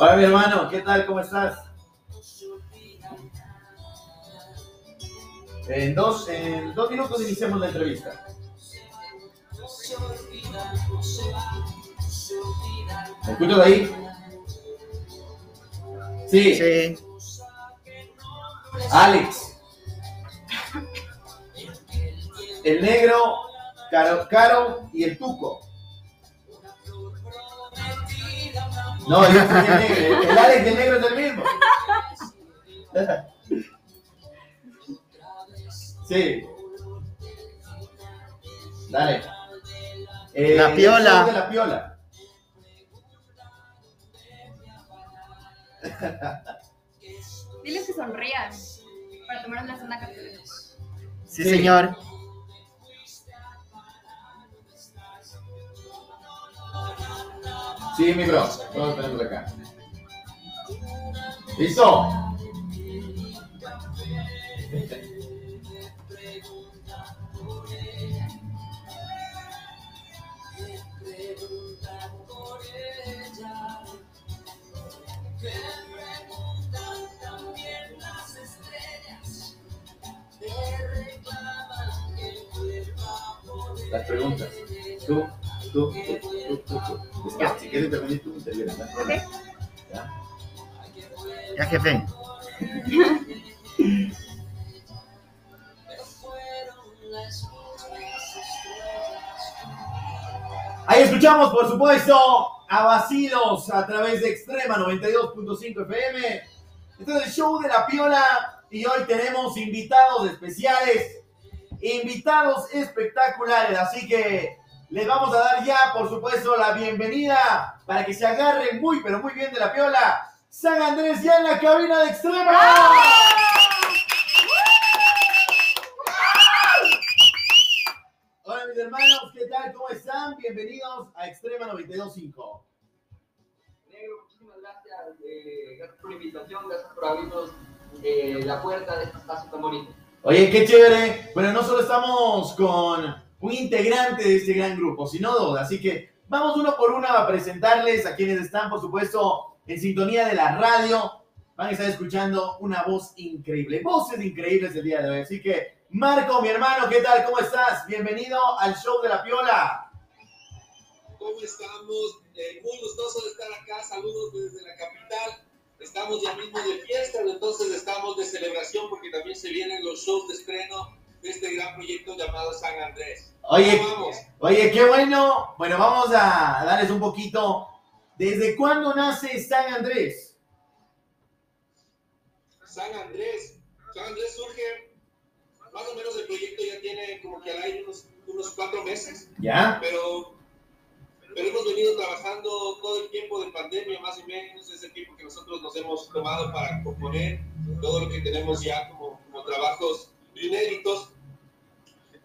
Hola mi hermano, ¿qué tal? ¿Cómo estás? En dos, en dos minutos iniciamos la entrevista. ¿Me escuchas ahí? Sí. Sí. Alex. El negro, Caro, Caro y el Tuco. No, yo soy el negro. El Alex y el negro es el mismo. Sí. Dale. Eh, La piola. de la piola. Diles que sonrían para tomar una segunda captura. Sí, Sí. señor. Sí, mi bro. Todos tenemos acá. ¿Listo? Las preguntas. Tú, Después, si quieres intervenir tú, intervienes. ¿Ya? Ya, jefe. Ahí escuchamos, por supuesto, a Basilos a través de Extrema 92.5 FM. Este es el show de la piola y hoy tenemos invitados especiales, invitados espectaculares. Así que les vamos a dar ya, por supuesto, la bienvenida para que se agarren muy, pero muy bien de la piola. San Andrés ya en la cabina de Extrema. Hola mis hermanos, ¿qué tal? ¿Cómo están? Bienvenidos a Extrema 92.5. Negro, muchísimas gracias. eh, gracias por la invitación, gracias por abrirnos eh, la puerta de este espacio tan bonito. Oye, qué chévere. Bueno, no solo estamos con un integrante de este gran grupo, sino dos. Así que vamos uno por uno a presentarles a quienes están, por supuesto, en sintonía de la radio. Van a estar escuchando una voz increíble, voces increíbles el día de hoy. Así que, Marco, mi hermano, ¿qué tal? ¿Cómo estás? Bienvenido al show de la piola. ¿Cómo estamos? Eh, muy gustoso de estar acá. Saludos desde la capital. Estamos ya mismo de fiesta, entonces estamos de celebración porque también se vienen los shows de estreno de este gran proyecto llamado San Andrés. Oye. Oye, qué bueno. Bueno, vamos a darles un poquito. ¿Desde cuándo nace San Andrés? San Andrés. San Andrés surge, más o menos el proyecto ya tiene como que al aire unos, unos cuatro meses, ¿Ya? pero, pero hemos venido trabajando todo el tiempo de pandemia, más o menos, es el tiempo que nosotros nos hemos tomado para componer todo lo que tenemos ya como, como trabajos inéditos.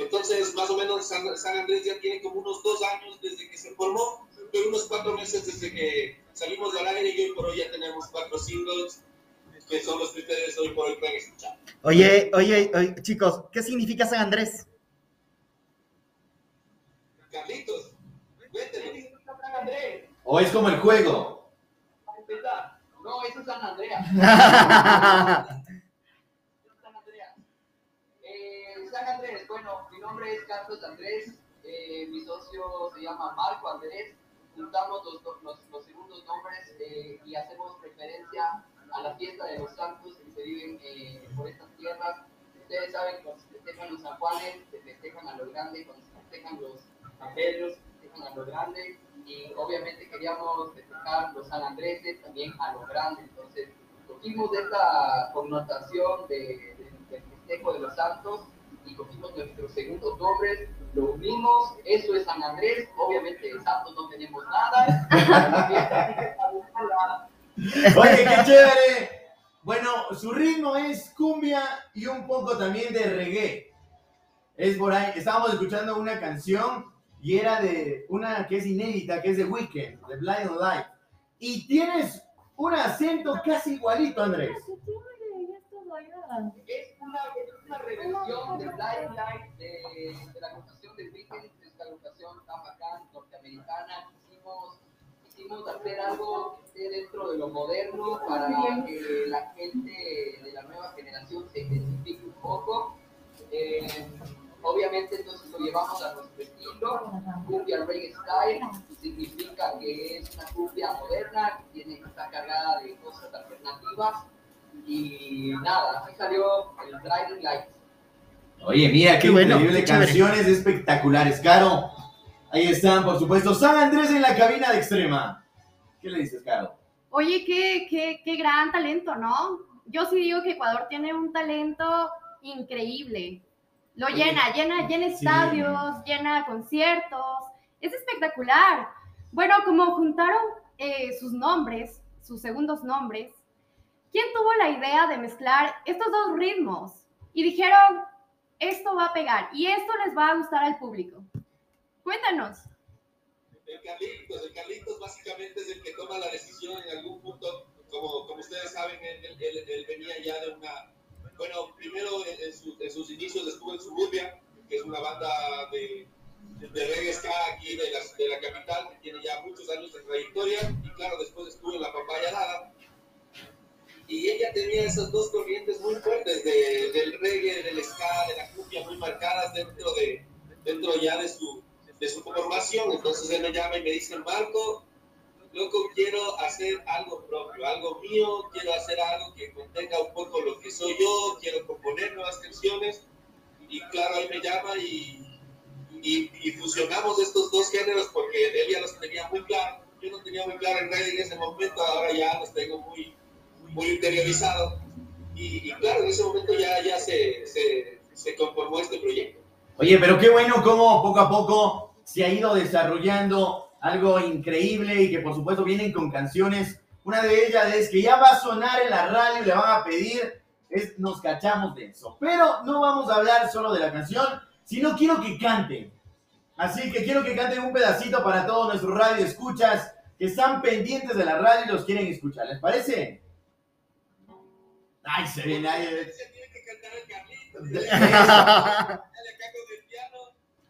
Entonces, más o menos, San, San Andrés ya tiene como unos dos años desde que se formó, pero unos cuatro meses desde que salimos al aire y hoy por hoy ya tenemos cuatro singles que son los que ustedes hoy por hoy pueden escuchar. Oye, oye, oye, chicos, ¿qué significa San Andrés? Carlitos, cuéntenos. San Andrés, ¿O es como el juego? No, eso es San Andrea. San Andrea. Eh, San Andrés, bueno, mi nombre es Carlos Andrés, eh, mi socio se llama Marco Andrés, juntamos los, los, los segundos nombres eh, y hacemos referencia a la fiesta de los santos que se viven eh, por estas tierras. Ustedes saben que cuando se festejan los San Juanes, se festejan a lo grande, cuando se festejan los San Pedros, se festejan a lo grande, y obviamente queríamos festejar los San Andreses también a lo grande. Entonces, cogimos esta connotación de, festejo de los santos y cogimos nuestros segundos nombres, lo unimos, eso es San Andrés, obviamente de santos no tenemos nada. Oye, qué chévere. Bueno, su ritmo es cumbia y un poco también de reggae. Es por ahí. Estábamos escuchando una canción y era de una que es inédita, que es de Weekend, de Blind Light. Y tienes un acento casi igualito, Andrés. Es una, es una reversión de Blind Light de, de la agrupación de Weekend, de esta agrupación tan bacán norteamericana. Hicimos, hicimos quisimos hacer algo que esté dentro de lo moderno para que la gente de la nueva generación se identifique un poco. Eh, obviamente entonces lo llevamos a nuestro estilo, cumbia reggae style, significa que es una cumbia moderna, que tiene, está cargada de cosas alternativas y nada, así salió el Driving Lights. Oye, mira, qué, Qué bueno, increíble, qué chévere. canciones espectaculares. Caro, ahí están, por supuesto, San Andrés en la cabina de Extrema. ¿Qué le dices, Caro? Oye, qué, qué, qué gran talento, ¿no? Yo sí digo que Ecuador tiene un talento increíble. Lo Oye, llena, llena, llena sí. estadios, llena conciertos. Es espectacular. Bueno, como juntaron eh, sus nombres, sus segundos nombres, ¿quién tuvo la idea de mezclar estos dos ritmos? Y dijeron, esto va a pegar y esto les va a gustar al público. Cuéntanos. El Carlitos, el Carlitos básicamente es el que toma la decisión en algún punto, como, como ustedes saben, él, él- él- venía ya de una, bueno, primero en, en su- en sus inicios estuvo en Suburbia, que es una banda de, de reggae ska aquí de la, de la capital, que tiene ya muchos años de trayectoria, y claro, después estuvo en la Papaya Dada, y ella tenía esas dos corrientes muy fuertes de- del reggae, del ska, de la cumbia muy marcadas dentro de dentro ya de su de su formación. Entonces él me llama y me dice, Marco, loco, quiero hacer algo propio, algo mío, quiero hacer algo que contenga un poco lo que soy yo, quiero componer nuevas canciones. Y claro, ahí me llama y, y, y fusionamos estos dos géneros porque él ya los tenía muy claro. Yo no tenía muy claro el reggae en ese momento, ahora ya los tengo muy, muy interiorizados. Y, y claro, en ese momento ya, ya se, se, se conformó este proyecto. Oye, pero qué bueno cómo poco a poco se ha ido desarrollando algo increíble y que por supuesto vienen con canciones. Una de ellas es que ya va a sonar en la radio le van a pedir, es Nos cachamos de eso. Pero no vamos a hablar solo de la canción, sino quiero que canten. Así que quiero que canten un pedacito para todos nuestros radio escuchas que están pendientes de la radio y los quieren escuchar. ¿Les parece? Ay, se viene ahí. Se tiene que cantar el Carlitos. Dale acá con el piano.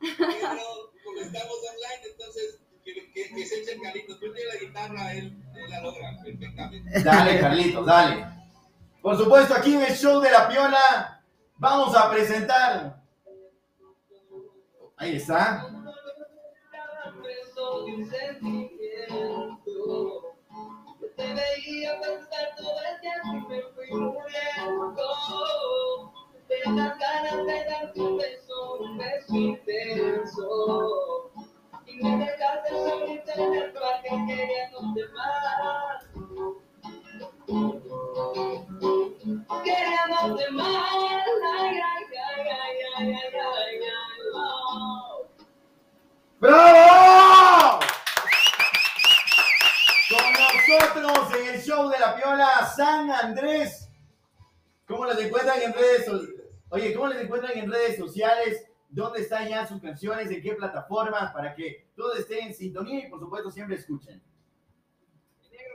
Pero como estamos online, entonces que, que, que se eche el Carlitos. Tú tienes la guitarra, él, él la logra perfectamente. Dale, Carlitos, dale. Por supuesto, aquí en el show de la piola vamos a presentar. Ahí está. ¡Bravo! Con nosotros en el show de la piola San Andrés. ¿Cómo les encuentran en redes sociales? Oye, ¿cómo les encuentran en redes sociales? ¿Dónde están ya sus canciones? ¿En qué plataformas? Para que todos estén en sintonía y por supuesto siempre escuchen.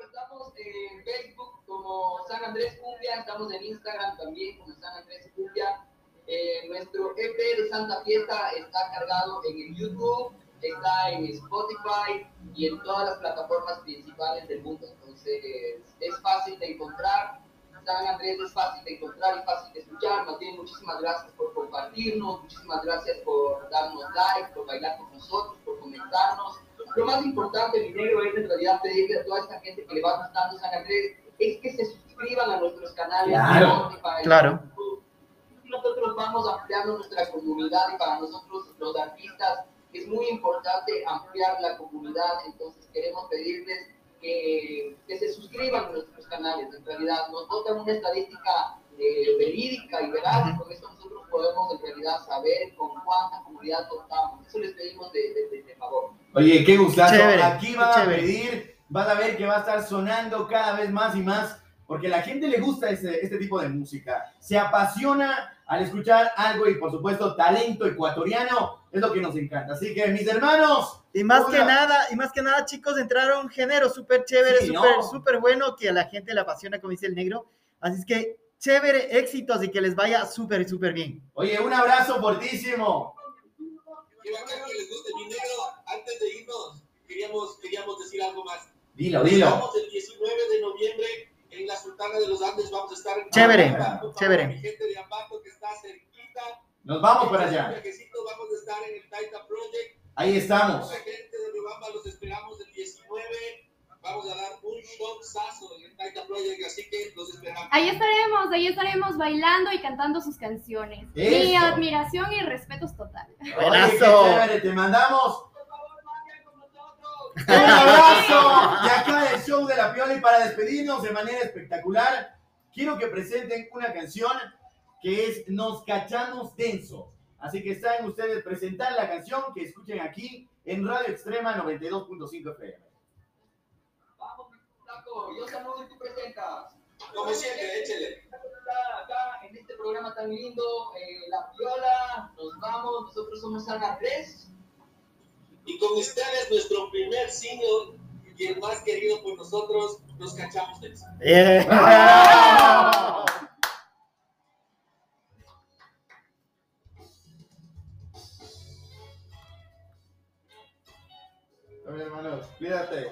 Estamos en Facebook como San Andrés Cumbia, estamos en Instagram también como San Andrés Cumbia. Eh, nuestro EP de Santa Fiesta está cargado en el YouTube, está en Spotify y en todas las plataformas principales del mundo. Entonces es fácil de encontrar. San Andrés es fácil de encontrar y fácil de escuchar. Más muchísimas gracias por compartirnos, muchísimas gracias por darnos like, por bailar con nosotros, por comentarnos. Lo más importante, mi negro, es en realidad pedirle a toda esta gente que le va gustando San Andrés, es que se suscriban a nuestros canales Claro, claro. Nosotros vamos ampliando nuestra comunidad y para nosotros los artistas es muy importante ampliar la comunidad, entonces queremos pedirles que, que se suscriban a nuestros canales, en realidad nos botan una estadística eh, verídica y veraz, y con eso nosotros podemos en realidad saber con cuánta comunidad contamos, eso les pedimos de, de- de- de favor. Oye, qué gustazo. Chévere, Aquí van a chévere. pedir, van a ver que va a estar sonando cada vez más y más, porque a la gente le gusta este, este tipo de música. Se apasiona al escuchar algo y, por supuesto, talento ecuatoriano es lo que nos encanta. Así que, mis hermanos, Y más Hola. que nada, y más que nada, chicos, entraron género súper chévere, Sí, súper, ¿no? súper bueno, que a la gente le apasiona, como dice el negro. Así es que, chévere, éxitos y que les vaya súper, súper bien. oye, un abrazo fortísimo. Qué bacán que les guste mi negro. Antes de irnos, queríamos, queríamos decir algo más. Dilo, dilo. vemos el 19 de noviembre en la Sultana de los Andes. Vamos a estar en Chévere. Mi gente de Ambato que está cerquita. Nos vamos para allá. viajecito, Vamos a estar en el Taita Project. Ahí estamos. Mucha gente de Riobamba los esperamos el 19. Vamos a dar un shotzazo en el Taita Project, así que los esperamos. Ahí estaremos, ahí estaremos bailando y cantando sus canciones. Mi admiración y respetos total. Buenazo. chévere, te mandamos un abrazo de acá del show de la piola y para despedirnos de manera espectacular, quiero que presenten una canción que es Nos cachamos denso. Así que saben ustedes presentar la canción que escuchen aquí en Radio Extrema 92.5 FM. Vamos, mi flaco, yo saludo y tú presentas. Como siempre, échele. Acá en este programa tan lindo, eh, La Piola, nos vamos, nosotros somos San Andrés. Y con ustedes, nuestro primer single y el más querido por nosotros, nos cachamos de eso. Yeah.